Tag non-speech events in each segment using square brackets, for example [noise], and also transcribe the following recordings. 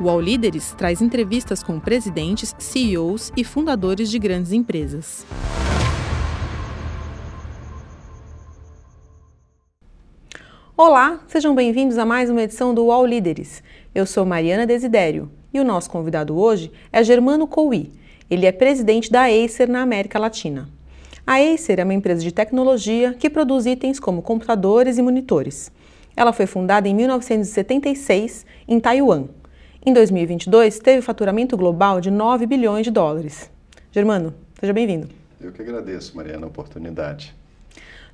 O All Líderes traz entrevistas com presidentes, CEOs e fundadores de grandes empresas. Olá, sejam bem-vindos a mais uma edição do All Líderes. Eu sou Mariana Desidério e o nosso convidado hoje é Germano Couy. Ele é presidente da Acer na América Latina. A Acer é uma empresa de tecnologia que produz itens como computadores e monitores. Ela foi fundada em 1976 em Taiwan. Em 2022, teve faturamento global de 9 bilhões de dólares. Germano, seja bem-vindo. Eu que agradeço, Mariana, a oportunidade.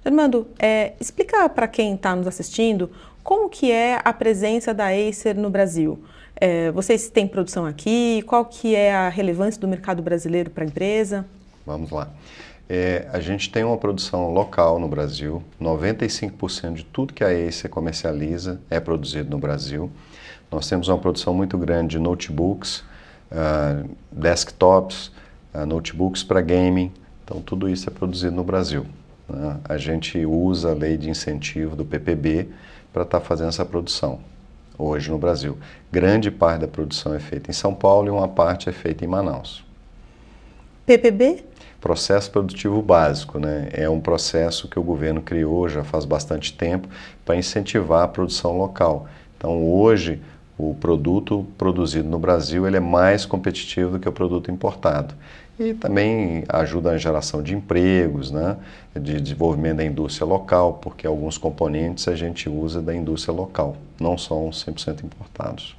Armando, é, explica para quem está nos assistindo como que é a presença da Acer no Brasil. É, vocês têm produção aqui? Qual que é a relevância do mercado brasileiro para a empresa? Vamos lá. É, a gente tem uma produção local no Brasil. 95% de tudo que a Acer comercializa é produzido no Brasil. Nós temos uma produção muito grande de notebooks, uh, desktops, uh, notebooks para gaming. Então, tudo isso é produzido no Brasil. Né? A gente usa a lei de incentivo do PPB para estar tá fazendo essa produção hoje no Brasil. Grande parte da produção é feita em São Paulo e uma parte é feita em Manaus. PPB? Processo Produtivo Básico, né? É um processo que o governo criou já faz bastante tempo para incentivar a produção local. Então hoje o produto produzido no Brasil ele é mais competitivo do que o produto importado e também ajuda na geração de empregos, né, de desenvolvimento da indústria local, porque alguns componentes a gente usa da indústria local, não são 100% importados.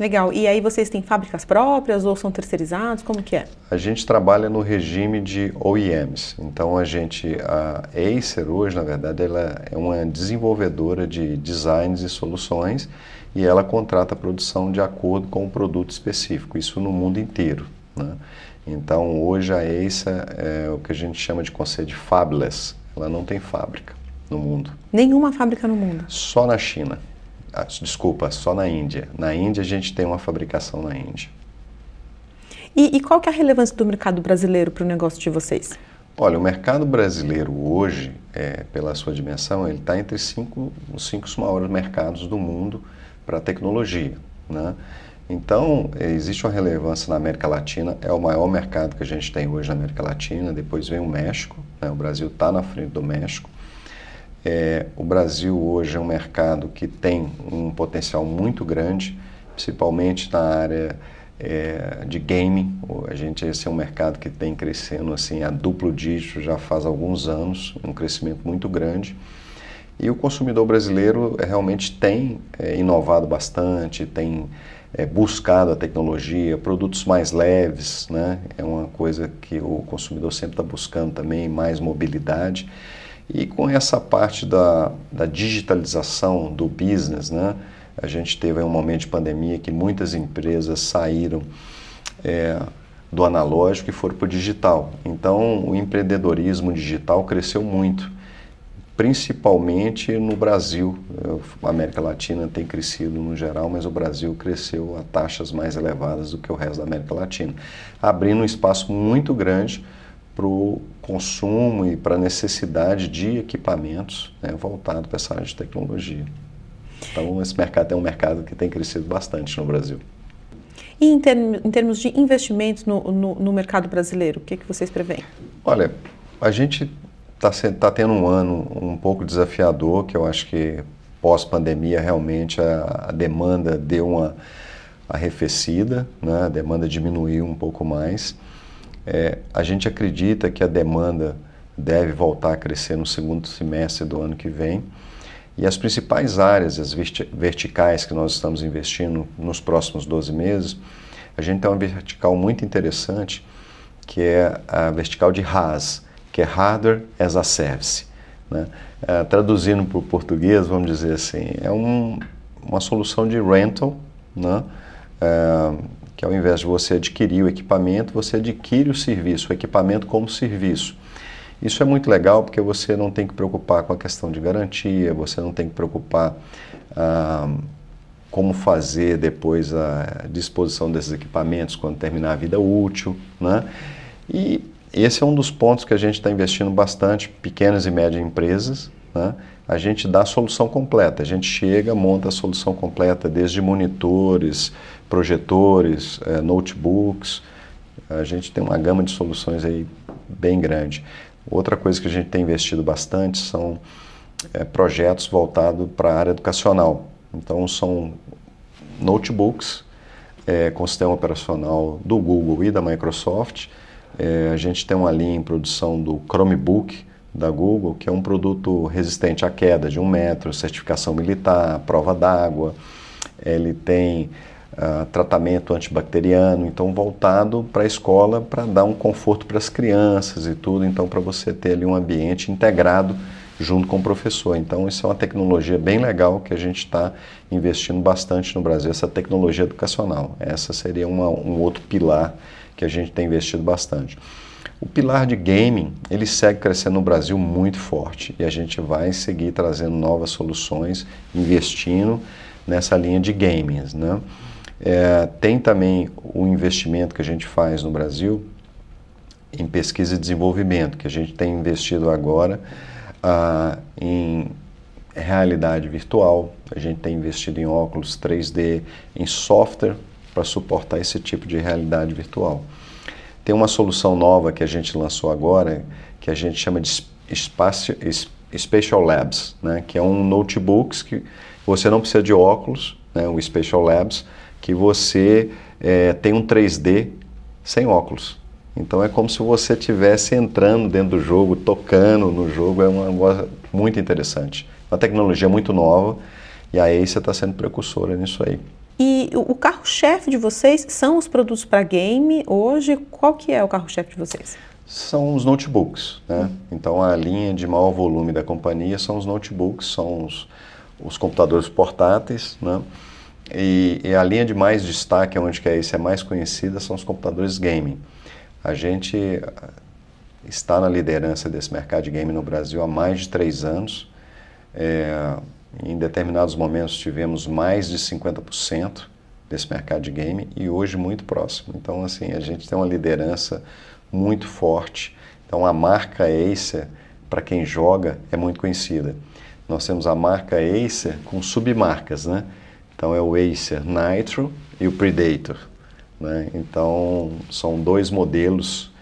Legal. E aí vocês têm fábricas próprias ou são terceirizados? Como que é? A gente trabalha no regime de OEMs. Então a gente, a Acer hoje, na verdade, ela é uma desenvolvedora de designs e soluções e ela contrata a produção de acordo com o produto específico, isso no mundo inteiro. Né? Então, hoje a Acer é o que a gente chama de conceito de fabless. Ela não tem fábrica no mundo. Nenhuma fábrica no mundo? Só na China. Ah, desculpa, só na Índia. Na Índia a gente tem uma fabricação na Índia. E, e qual que é a relevância do mercado brasileiro para o negócio de vocês? Olha, o mercado brasileiro hoje, é, pela sua dimensão, ele está entre cinco, os cinco maiores mercados do mundo para tecnologia. Né? Então, existe uma relevância na América Latina, é o maior mercado que a gente tem hoje na América Latina, depois vem o México, né? o Brasil está na frente do México. É, o Brasil hoje é um mercado que tem um potencial muito grande, principalmente na área é, de gaming. A gente esse é um mercado que tem crescendo assim a duplo dígito já faz alguns anos, um crescimento muito grande. E o consumidor brasileiro é, realmente tem é, inovado bastante, tem é, buscado a tecnologia, produtos mais leves, né? é uma coisa que o consumidor sempre está buscando também, mais mobilidade. E com essa parte da, da digitalização do business, né? a gente teve um momento de pandemia que muitas empresas saíram é, do analógico e foram para o digital. Então, o empreendedorismo digital cresceu muito principalmente no Brasil. A América Latina tem crescido no geral, mas o Brasil cresceu a taxas mais elevadas do que o resto da América Latina, abrindo um espaço muito grande para o consumo e para a necessidade de equipamentos né, voltado para essa área de tecnologia. Então, esse mercado é um mercado que tem crescido bastante no Brasil. E em, term em termos de investimentos no, no, no mercado brasileiro, o que, que vocês preveem? Olha, a gente está tá tendo um ano um pouco desafiador, que eu acho que pós-pandemia realmente a, a, demanda deu uma arrefecida, né? a demanda diminuiu um pouco mais. É, a gente acredita que a demanda deve voltar a crescer no segundo semestre do ano que vem. E as principais áreas, as verticais que nós estamos investindo nos próximos 12 meses, a gente tem uma vertical muito interessante, que é a vertical de RAS, que é Hardware as a Service. Né? É, traduzindo para o português, vamos dizer assim, é um, uma solução de rental, né? É, que ao invés de você adquirir o equipamento, você adquire o serviço, o equipamento como serviço. Isso é muito legal porque você não tem que preocupar com a questão de garantia, você não tem que preocupar ah, como fazer depois a disposição desses equipamentos quando terminar a vida útil, né? E esse é um dos pontos que a gente está investindo bastante, pequenas e médias empresas, né, a gente dá a solução completa. A gente chega, monta a solução completa, desde monitores, projetores, é, notebooks. A gente tem uma gama de soluções aí bem grande. Outra coisa que a gente tem investido bastante são é, projetos voltados para a área educacional. Então, são notebooks é, com sistema operacional do Google e da Microsoft. É, a gente tem uma linha em produção do Chromebook da Google, que é um produto resistente à queda de um metro, certificação militar, prova d'água. Ele tem uh, tratamento antibacteriano, então voltado para a escola para dar um conforto para as crianças e tudo, então para você ter ali um ambiente integrado junto com o professor. Então isso é uma tecnologia bem legal que a gente está investindo bastante no Brasil, essa tecnologia educacional. Essa seria uma, um outro pilar que a gente tem investido bastante. O pilar de gaming, ele segue crescendo no Brasil muito forte e a gente vai seguir trazendo novas soluções, investindo nessa linha de games, né? É, tem também o investimento que a gente faz no Brasil em pesquisa e desenvolvimento, que a gente tem investido agora ah, em realidade virtual, a gente tem investido em óculos 3D, em software para suportar esse tipo de realidade virtual. Tem uma solução nova que a gente lançou agora, que a gente chama de Espacio, Spatial Labs, né? que é um notebook que você não precisa de óculos, né? o Spatial Labs, que você é, tem um 3D sem óculos. Então é como se você estivesse entrando dentro do jogo, tocando no jogo, é uma coisa muito interessante. Uma tecnologia muito nova e a Acer está sendo precursora nisso aí. E o carro-chefe de vocês são os produtos para game hoje? Qual que é o carro-chefe de vocês? São os notebooks, né? Hum. Então a linha de maior volume da companhia são os notebooks, são os, os computadores portáteis, né? E, e, a linha de mais destaque, onde que é esse é mais conhecida, são os computadores gaming. A gente ah, está na liderança desse mercado de game no Brasil há mais de três anos. É, em determinados momentos tivemos mais de 50% desse mercado de game e hoje muito próximo. Então, assim, a gente tem uma liderança muito forte. Então, a marca Acer, para quem joga, é muito conhecida. Nós temos a marca Acer com submarcas, né? Então é o Acer Nitro e o Predator. Né? Então são dois modelos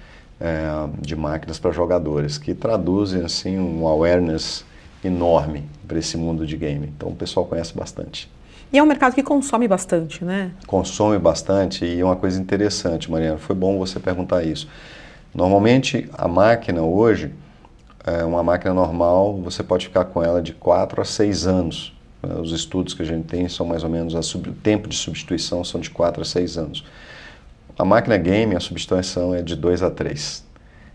é, de máquinas para jogadores que traduzem assim um awareness enorme para esse mundo de game. Então o pessoal conhece bastante. E é um mercado que consome bastante, né? Consome bastante e é uma coisa interessante, Mariana. Foi bom você perguntar isso. Normalmente a máquina hoje, é uma máquina normal, você pode ficar com ela de 4 a 6 anos. Né? Os estudos que a gente tem são mais ou menos, o tempo de substituição são de 4 a 6 anos. A máquina game, a substituição é de 2 a 3.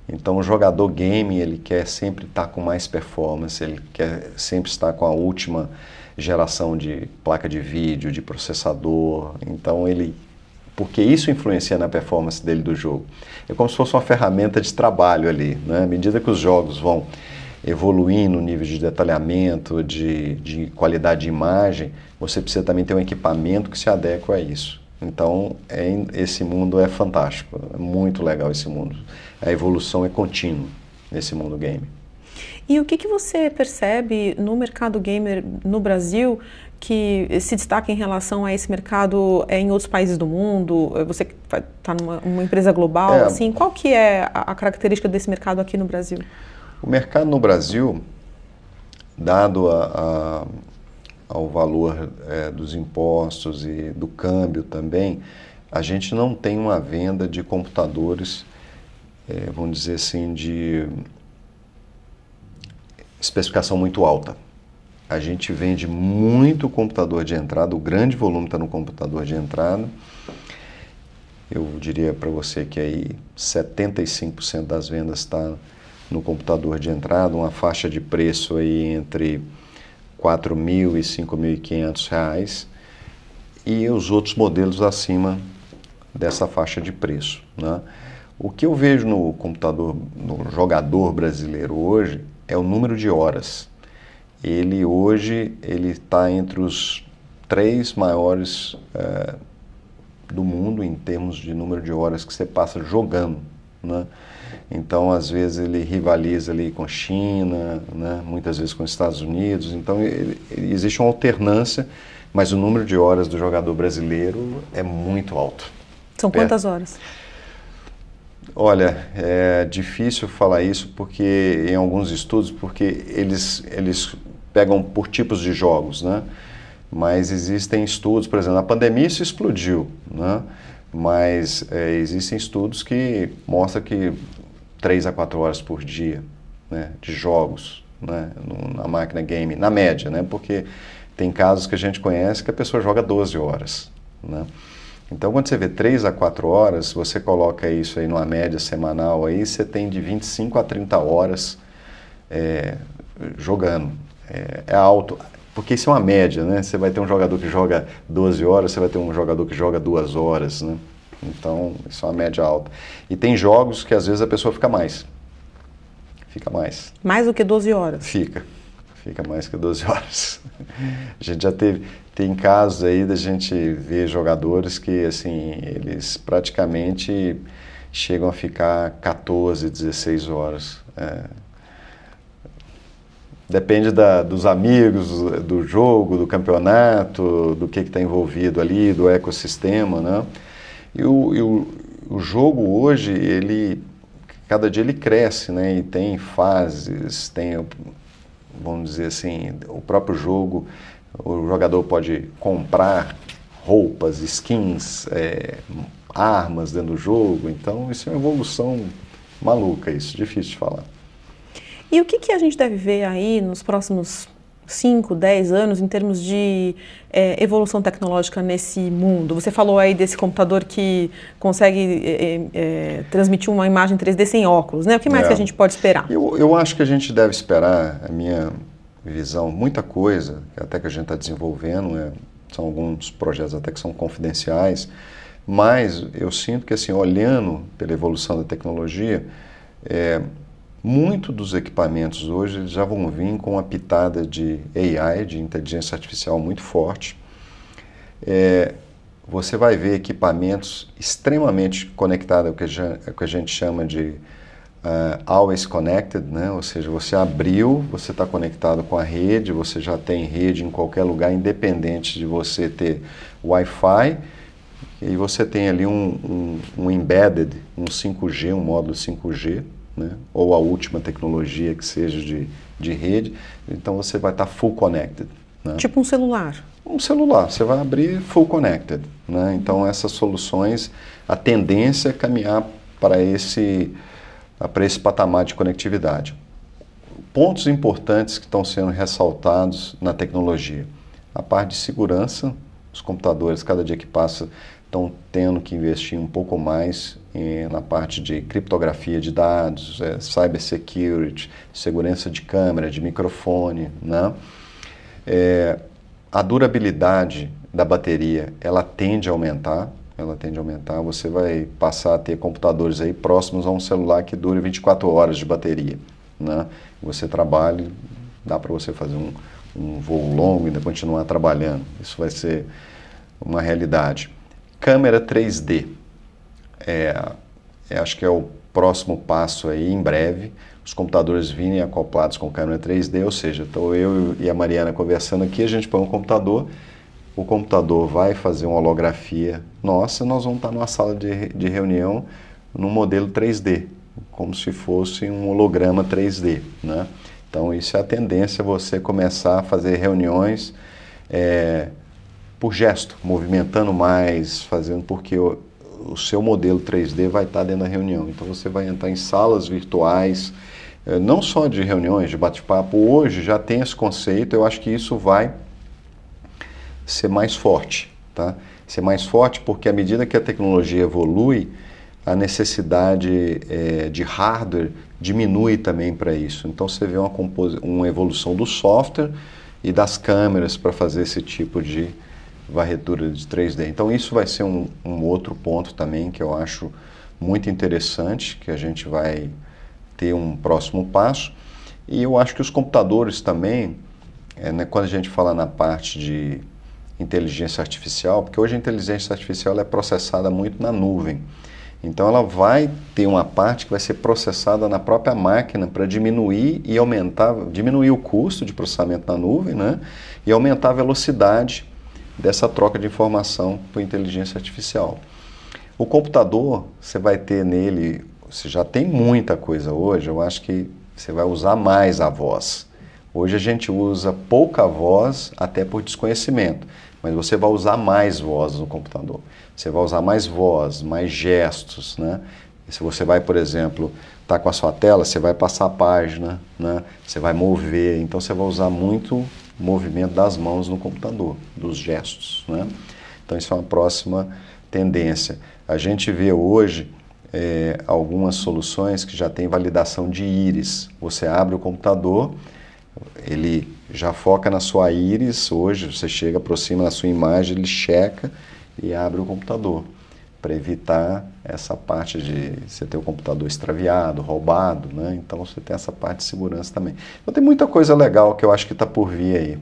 Então o jogador game, ele quer sempre estar com mais performance, ele quer sempre estar com a última geração de placa de vídeo, de processador. Então ele porque isso influencia na performance dele do jogo. É como se fosse uma ferramenta de trabalho ali, né? À medida que os jogos vão evoluir no nível de detalhamento, de, de qualidade de imagem, você precisa também ter um equipamento que se adeque a isso. Então, é, esse mundo é fantástico, é muito legal esse mundo. A evolução é contínua nesse mundo game. E o que, que você percebe no mercado gamer no Brasil que se destaca em relação a esse mercado é, em outros países do mundo? Você está numa empresa global, é, assim, qual que é a, a característica desse mercado aqui no Brasil? O mercado no Brasil, dado a, a, ao valor é, dos impostos e do câmbio também, a gente não tem uma venda de computadores, é, vamos dizer assim, de especificação muito alta. A gente vende muito computador de entrada, o grande volume está no computador de entrada. Eu diria para você que aí 75% das vendas está no computador de entrada, uma faixa de preço aí entre R$ 4.000 e R$ 5.500 e os outros modelos acima dessa faixa de preço. Né? O que eu vejo no computador, no jogador brasileiro hoje, é o número de horas. Ele hoje ele está entre os três maiores é, do mundo em termos de número de horas que você passa jogando. Né? Então, às vezes, ele rivaliza ali com a China, né? muitas vezes com os Estados Unidos. Então, ele, ele, existe uma alternância, mas o número de horas do jogador brasileiro é muito alto. São quantas é. horas? Olha, é difícil falar isso porque em alguns estudos, porque eles, eles pegam por tipos de jogos, né? Mas existem estudos, por exemplo, na pandemia isso explodiu, né? Mas é, existem estudos que mostram que 3 a 4 horas por dia né, de jogos né, na máquina game, na média, né? Porque tem casos que a gente conhece que a pessoa joga 12 horas, né? Então, quando você vê 3 a 4 horas, você coloca isso aí numa média semanal, aí você tem de 25 a 30 horas é, jogando. É, é, alto, porque isso é uma média, né? Você vai ter um jogador que joga 12 horas, você vai ter um jogador que joga 2 horas, né? Então, isso é uma média alta. E tem jogos que às vezes a pessoa fica mais. Fica mais. Mais do que 12 horas? Fica. Fica mais que 12 horas. A gente já teve, tem casos aí da gente ver jogadores que, assim, eles praticamente chegam a ficar 14, 16 horas. É. Depende da, dos amigos, do jogo, do campeonato, do que está envolvido ali, do ecossistema, né? E o, e o, o jogo hoje, ele, cada dia ele cresce, né? E tem fases, tem, vamos dizer assim, o próprio jogo o jogador pode comprar roupas, skins, é, armas dentro do jogo. Então, isso é uma evolução maluca, isso, difícil de falar. E o que, que a gente deve ver aí nos próximos 5, 10 anos em termos de é, evolução tecnológica nesse mundo? Você falou aí desse computador que consegue é, é, transmitir uma imagem 3D sem óculos, né? O que mais que a é. gente pode esperar? Eu, eu acho que a gente deve esperar, a minha visão, muita coisa, até que a gente está desenvolvendo, né? são alguns projetos até que são confidenciais, mas eu sinto que, assim, olhando pela evolução da tecnologia, é, muito dos equipamentos hoje já vão vir com uma pitada de AI, de inteligência artificial muito forte. É, você vai ver equipamentos extremamente conectados, o que a gente chama de uh, always connected, né? ou seja, você abriu, você está conectado com a rede, você já tem rede em qualquer lugar, independente de você ter Wi-Fi, e você tem ali um, um, um, embedded, um 5G, um módulo 5G, né? ou a última tecnologia que seja de, de rede, então você vai estar tá full connected. Né? Tipo um celular. Um celular, você vai abrir full connected. Né? Então essas soluções, a tendência é caminhar para esse para esse patamar de conectividade. Pontos importantes que estão sendo ressaltados na tecnologia. A parte de segurança, os computadores, cada dia que passa, estão tendo que investir um pouco mais na parte de criptografia de dados, é, cybersecurity, segurança de câmera, de microfone. Né? É, a durabilidade da bateria ela tende a aumentar ela tende a aumentar, você vai passar a ter computadores aí próximos a um celular que dure 24 horas de bateria. Né? Você trabalha, dá para você fazer um, um voo longo e ainda continuar trabalhando. Isso vai ser uma realidade. Câmera 3D. É, é, acho que é o próximo passo aí, em breve. Os computadores virem acoplados com câmera 3D, ou seja, estou eu e a Mariana conversando aqui, a gente põe um computador o computador vai fazer uma holografia nossa, nós vamos estar numa sala de, de reunião num modelo 3D, como se fosse um holograma 3D. Né? Então, isso é a tendência, você começar a fazer reuniões é, por gesto, movimentando mais, fazendo, porque o, seu modelo 3D vai estar dentro da reunião. Então, você vai entrar em salas virtuais, é, não só de reuniões, de bate-papo. Hoje já tem esse conceito, eu acho que isso vai ser mais forte, tá? Ser mais forte porque à medida que a tecnologia evolui, a necessidade é, de hardware diminui também para isso. Então você vê uma, uma evolução do software e das câmeras para fazer esse tipo de varredura de 3D. Então isso vai ser um, um, outro ponto também que eu acho muito interessante, que a gente vai ter um próximo passo. E eu acho que os computadores também, é, né, quando a gente fala na parte de inteligência artificial, porque hoje a inteligência artificial é processada muito na nuvem. Então ela vai ter uma parte que vai ser processada na própria máquina para diminuir e aumentar, diminuir o custo de processamento na nuvem, né? E aumentar a velocidade dessa troca de informação por inteligência artificial. O computador, você vai ter nele, você já tem muita coisa hoje, eu acho que você vai usar mais a voz. Hoje a gente usa pouca voz até por desconhecimento, mas você vai usar mais voz no computador. Você vai usar mais voz, mais gestos, né? se você vai, por exemplo, estar tá com a sua tela, você vai passar a página, né? Você vai mover, então você vai usar muito movimento das mãos no computador, dos gestos, né? Então isso é uma próxima tendência. A gente vê hoje é, algumas soluções que já têm validação de íris. Você abre o computador, ele já foca na sua íris. Hoje você chega, aproxima da sua imagem, ele checa e abre o computador para evitar essa parte de você ter o computador extraviado, roubado, né? Então você tem essa parte de segurança também. Então tem muita coisa legal que eu acho que está por vir aí.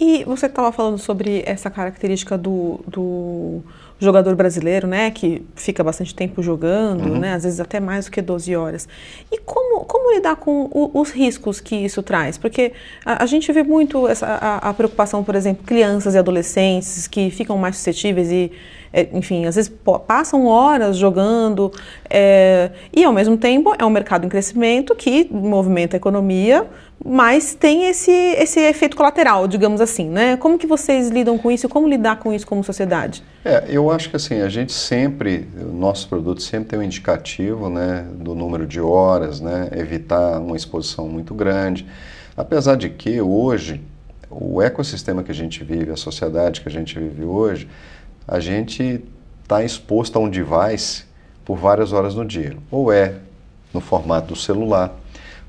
E você estava falando sobre essa característica do, do jogador brasileiro, né, que fica bastante tempo jogando, uhum. né, às vezes até mais do que 12 horas. E como, como lidar com o, os riscos que isso traz? Porque a, a gente vê muito essa, a, a, preocupação, por exemplo, crianças e adolescentes que ficam mais suscetíveis e, é, enfim, às vezes passam horas jogando é, e, ao mesmo tempo, é um mercado em crescimento que movimenta a economia, mas tem esse, esse efeito colateral, digamos assim, né? Como que vocês lidam com isso? Como lidar com isso como sociedade? É, eu acho que assim, a gente sempre, o nosso produto sempre tem um indicativo, né, do número de horas, né, evitar uma exposição muito grande. Apesar de que hoje, o ecossistema que a gente vive, a sociedade que a gente vive hoje, a gente está exposto a um device por várias horas no dia. Ou é no formato do celular,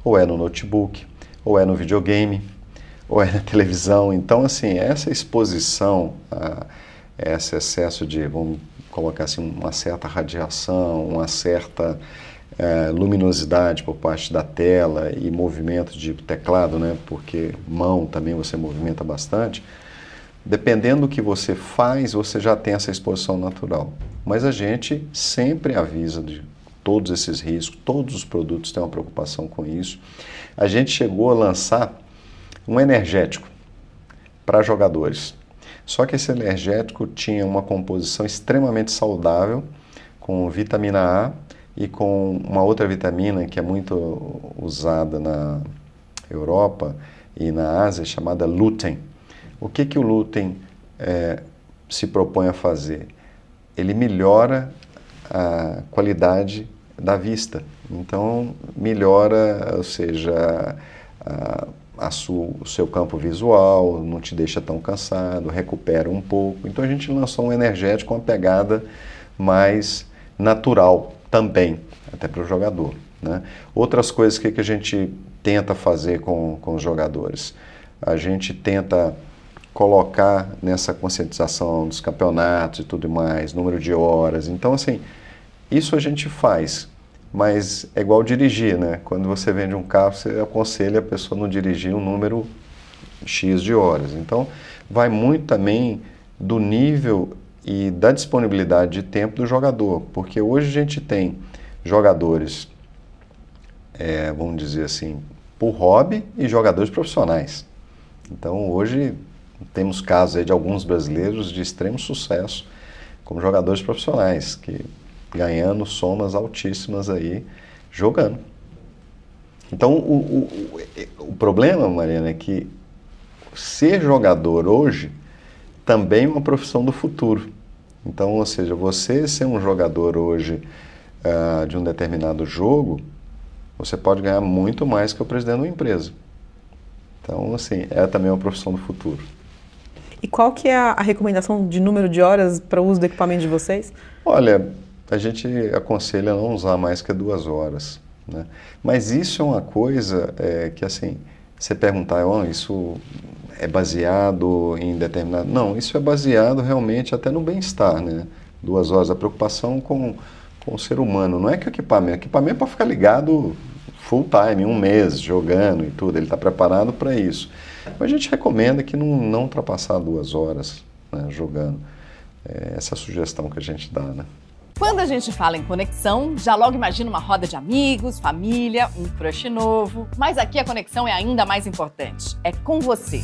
ou é no notebook, ou é no videogame, ou é na [laughs] televisão. Então, assim, essa exposição a esse excesso de, vamos colocar assim, uma certa radiação, uma certa é, luminosidade por parte da tela e movimento de teclado, né? Porque mão também você movimenta bastante. Dependendo do que você faz, você já tem essa exposição natural. Mas a gente sempre avisa de todos esses riscos, todos os produtos têm uma preocupação com isso. A gente chegou a lançar um energético para jogadores. Só que esse energético tinha uma composição extremamente saudável, com vitamina A e com uma outra vitamina que é muito usada na Europa e na Ásia, chamada lutein. O que, que o lutein é, se propõe a fazer? Ele melhora a qualidade da vista. Então, melhora, ou seja, a, a o seu campo visual, não te deixa tão cansado, recupera um pouco. Então, a gente lançou um energético com uma pegada mais natural também, até para o jogador. Né? Outras coisas que, que a gente tenta fazer com, com os jogadores? A gente tenta colocar nessa conscientização dos campeonatos e tudo mais, número de horas. Então, assim, isso a gente faz, mas é igual dirigir, né? Quando você vende um carro, você aconselha a pessoa a não dirigir um número X de horas. Então, vai muito também do nível e da disponibilidade de tempo do jogador, porque hoje a gente tem jogadores, é, vamos dizer assim, por hobby e jogadores profissionais. Então, hoje temos casos de alguns brasileiros de extremo sucesso como jogadores profissionais, que ganhando somas altíssimas aí jogando. Então, o, o, o problema, Mariana, é que ser jogador hoje também é uma profissão do futuro. Então, ou seja, você ser um jogador hoje uh, de um determinado jogo, você pode ganhar muito mais que o presidente de uma empresa. Então, assim, é também uma profissão do futuro. E qual que é a, recomendação de número de horas para o uso do equipamento de vocês? Olha, a gente aconselha não usar mais que duas horas. Né? Mas isso é uma coisa é, que, assim, você perguntar, oh, isso é baseado em determinado... Não, isso é baseado realmente até no bem-estar, né? Duas horas, a preocupação com, com o ser humano. Não é que o equipamento... O equipamento é para ficar ligado full time, um mês, jogando e tudo. Ele está preparado para isso. Mas a gente recomenda que não, não ultrapassar duas horas né, jogando. É essa é a sugestão que a gente dá, né? Quando a gente fala em conexão, já logo imagina uma roda de amigos, família, um crush novo. Mas aqui a conexão é ainda mais importante. É com você.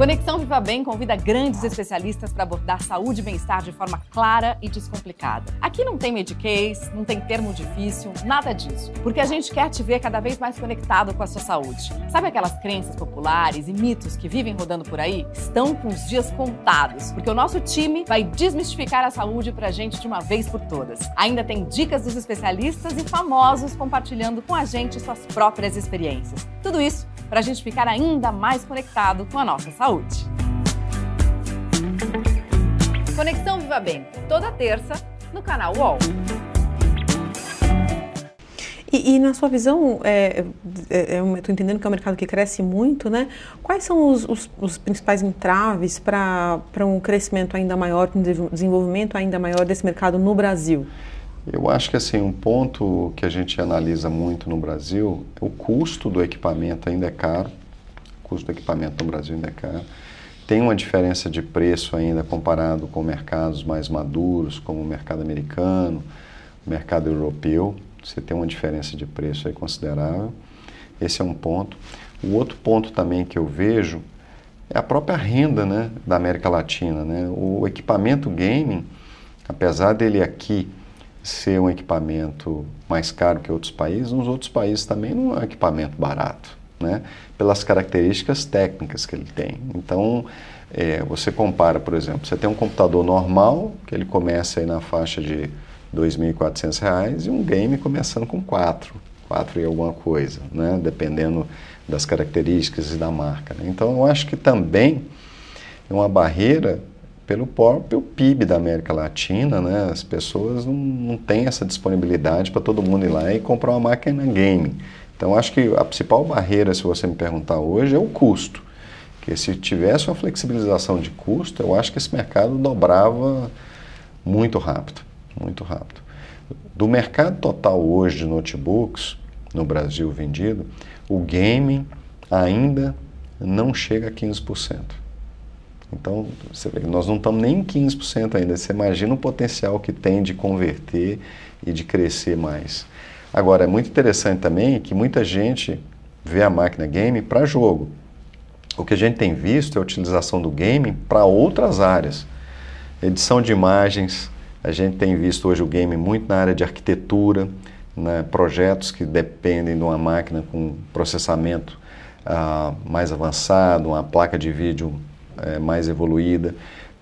Conexão Viva Bem convida grandes especialistas para abordar saúde e bem-estar de forma clara e descomplicada. Aqui não tem mediquês, não tem termo difícil, nada disso. Porque a gente quer te ver cada vez mais conectado com a sua saúde. Sabe aquelas crenças populares e mitos que vivem rodando por aí? Estão com os dias contados, porque o nosso time vai desmistificar a saúde para a gente de uma vez por todas. Ainda tem dicas dos especialistas e famosos compartilhando com a gente suas próprias experiências. Tudo isso para a gente ficar ainda mais conectado com a nossa saúde. Conexão Viva Bem, toda terça, no canal UOL. E, e, na sua visão, é, é, é eu estou entendendo que é um mercado que cresce muito, né? Quais são os, os, os principais entraves para um crescimento ainda maior, um desenvolvimento ainda maior desse mercado no Brasil? Eu acho que assim um ponto que a gente analisa muito no Brasil, o custo do equipamento ainda é caro. Custo do equipamento no Brasil ainda é caro. Tem uma diferença de preço ainda comparado com mercados mais maduros, como o mercado americano, o mercado europeu. Você tem uma diferença de preço aí considerável. Esse é um ponto. O outro ponto também que eu vejo é a própria renda né, da América Latina. Né? O equipamento gaming, apesar dele aqui ser um equipamento mais caro que outros países, nos outros países também não é um equipamento barato, né? pelas características técnicas que ele tem. Então, é, você compara, por exemplo, você tem um computador normal, que ele começa aí na faixa de R$ 2.400, e um game começando com 4, 4 e alguma coisa, né? dependendo das características e da marca. Né? Então, eu acho que também é uma barreira pelo próprio PIB da América Latina, né? As pessoas não, não têm essa disponibilidade para todo mundo ir lá e comprar uma máquina game. Então, acho que a principal barreira, se você me perguntar hoje, é o custo. Que se tivesse uma flexibilização de custo, eu acho que esse mercado dobrava muito rápido, muito rápido. Do mercado total hoje de notebooks no Brasil vendido, o gaming ainda não chega a 15%. Então, vê, nós não estamos nem em 15% ainda. Você imagina o potencial que tem de converter e de crescer mais. Agora, é muito interessante também que muita gente vê a máquina game para jogo. O que a gente tem visto é a utilização do game para outras áreas. Edição de imagens, a gente tem visto hoje o game muito na área de arquitetura, né, projetos que dependem de uma máquina com processamento ah, mais avançado, uma placa de vídeo é, mais evoluída,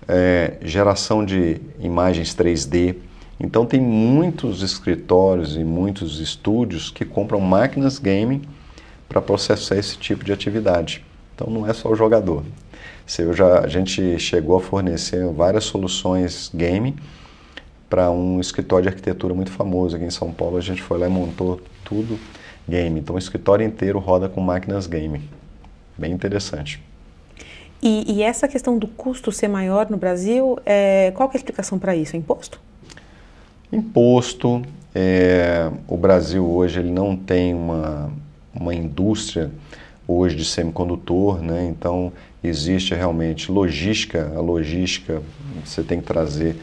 é, geração de imagens 3D. Então tem muitos escritórios e muitos estúdios que compram máquinas gaming para processar esse tipo de atividade. Então não é só o jogador. Se já, a gente chegou a fornecer várias soluções gaming para um escritório de arquitetura muito famoso aqui em São Paulo. A gente foi lá e montou tudo game. Então o escritório inteiro roda com máquinas gaming. Bem interessante. E, e, essa questão do custo ser maior no Brasil, é, qual é a explicação para isso? É imposto? Imposto. É, o Brasil hoje ele não tem uma, uma indústria hoje de semicondutor, né? então existe realmente logística. A logística, você tem que trazer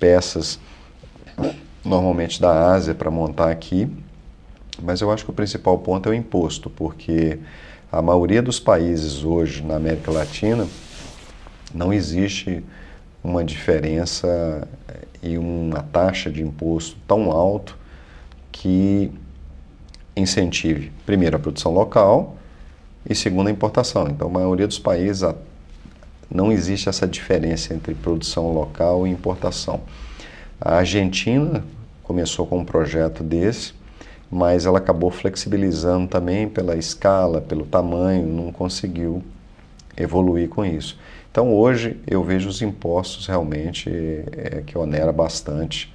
peças normalmente da Ásia para montar aqui, mas eu acho que o principal ponto é o imposto, porque a maioria dos países hoje na América Latina não existe uma diferença e uma taxa de imposto tão alto que incentive, primeiro, a produção local e, segundo, a importação. Então, a maioria dos países não existe essa diferença entre produção local e importação. A Argentina começou com um projeto desse, mas ela acabou flexibilizando também pela escala, pelo tamanho, não conseguiu evoluir com isso. Então hoje eu vejo os impostos realmente é, que onera bastante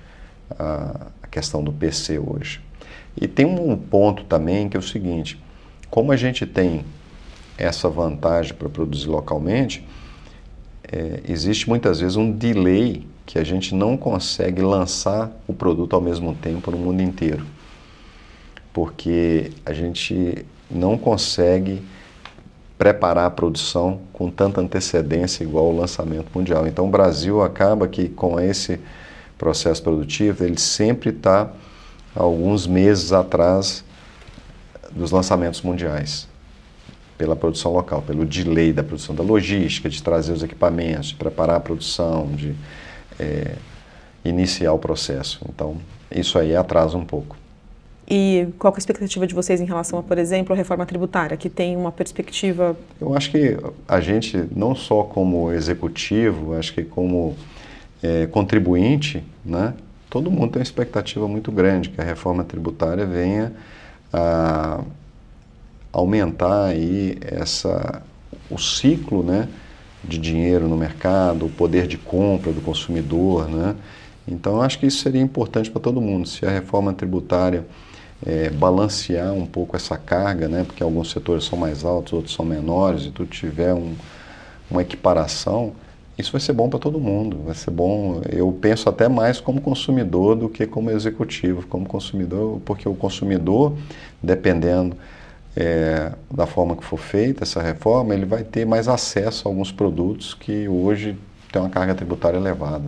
a, a questão do PC hoje. E tem um ponto também que é o seguinte: como a gente tem essa vantagem para produzir localmente, é, existe muitas vezes um delay que a gente não consegue lançar o produto ao mesmo tempo no mundo inteiro porque a gente não consegue preparar a produção com tanta antecedência igual o lançamento mundial. Então o Brasil acaba que com esse processo produtivo, ele sempre está alguns meses atrás dos lançamentos mundiais pela produção local, pelo delay da produção da logística, de trazer os equipamentos, de preparar a produção, de é, iniciar o processo. Então, isso aí atrasa um pouco. E qual é a expectativa de vocês em relação a, por exemplo, a reforma tributária, que tem uma perspectiva? Eu acho que a gente, não só como executivo, acho que como é, contribuinte, né, todo mundo tem uma expectativa muito grande que a reforma tributária venha a aumentar aí essa, o ciclo né, de dinheiro no mercado, o poder de compra do consumidor. Né? Então, acho que isso seria importante para todo mundo. Se a reforma tributária é, balancear um pouco essa carga, né, porque alguns setores são mais altos, outros são menores, e tu tiver um, uma equiparação, isso vai ser bom para todo mundo. Vai ser bom, eu penso até mais como consumidor do que como executivo, como consumidor, porque o consumidor, dependendo é, da forma que for feita essa reforma, ele vai ter mais acesso a alguns produtos que hoje têm uma carga tributária elevada.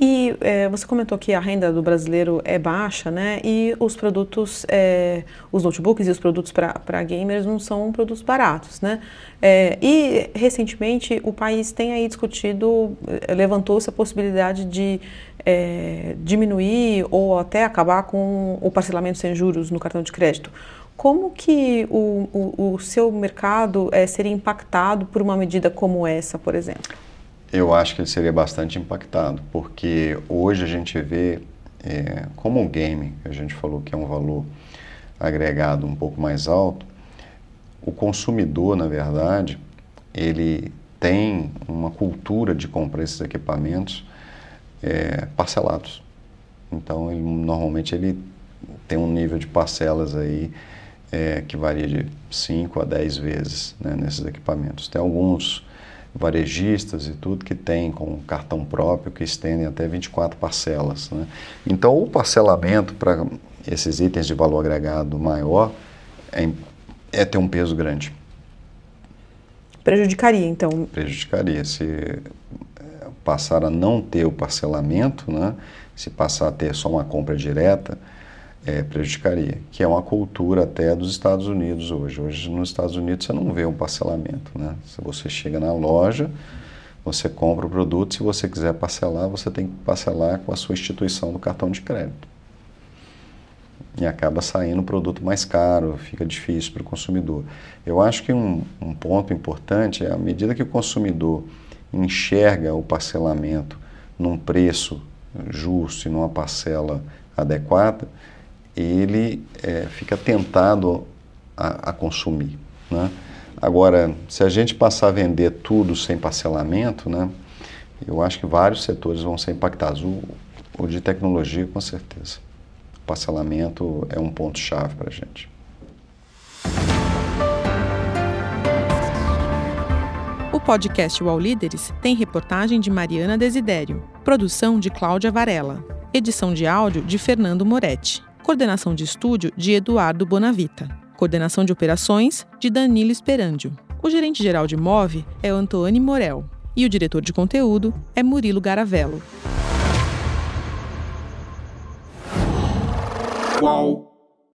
E é, você comentou que a renda do brasileiro é baixa, né? E os produtos, é, os notebooks e os produtos para gamers não são produtos baratos, né? É, e recentemente o país tem aí discutido, é, levantou-se a possibilidade de é, diminuir ou até acabar com o parcelamento sem juros no cartão de crédito. Como que o, o, o seu mercado é, seria impactado por uma medida como essa, por exemplo? Eu acho que ele seria bastante impactado, porque hoje a gente vê é, como o game, a gente falou que é um valor agregado um pouco mais alto, o consumidor, na verdade, ele tem uma cultura de comprar esses equipamentos é, parcelados. Então, ele, normalmente ele tem um nível de parcelas aí é, que varia de 5 a 10 vezes né, nesses equipamentos. Tem alguns varejistas e tudo que tem com cartão próprio que estendem até 24 parcelas. Né? Então, o parcelamento para esses itens de valor agregado maior é, é ter um peso grande. Prejudicaria, então? Prejudicaria. Se é, passar a não ter o parcelamento, né? se passar a ter só uma compra direta, é, prejudicaria, que é uma cultura até dos Estados Unidos hoje. Hoje nos Estados Unidos você não vê um parcelamento, né? Se você chega na loja, você compra o produto, se você quiser parcelar, você tem que parcelar com a sua instituição do cartão de crédito. E acaba saindo o produto mais caro, fica difícil para o consumidor. Eu acho que um, um ponto importante é à medida que o consumidor enxerga o parcelamento num preço justo e numa parcela adequada, ele é, fica tentado a, a consumir. Né? Agora, se a gente passar a vender tudo sem parcelamento, né, eu acho que vários setores vão ser impactados. O, o de tecnologia, com certeza. O parcelamento é um ponto-chave para a gente. O podcast UOL Líderes tem reportagem de Mariana Desidério, produção de Cláudia Varela, edição de áudio de Fernando Moretti. Coordenação de estúdio de Eduardo Bonavita. Coordenação de operações de Danilo Esperandio. O gerente geral de MOVE é Antônio Morel e o diretor de conteúdo é Murilo Garavello. Qual?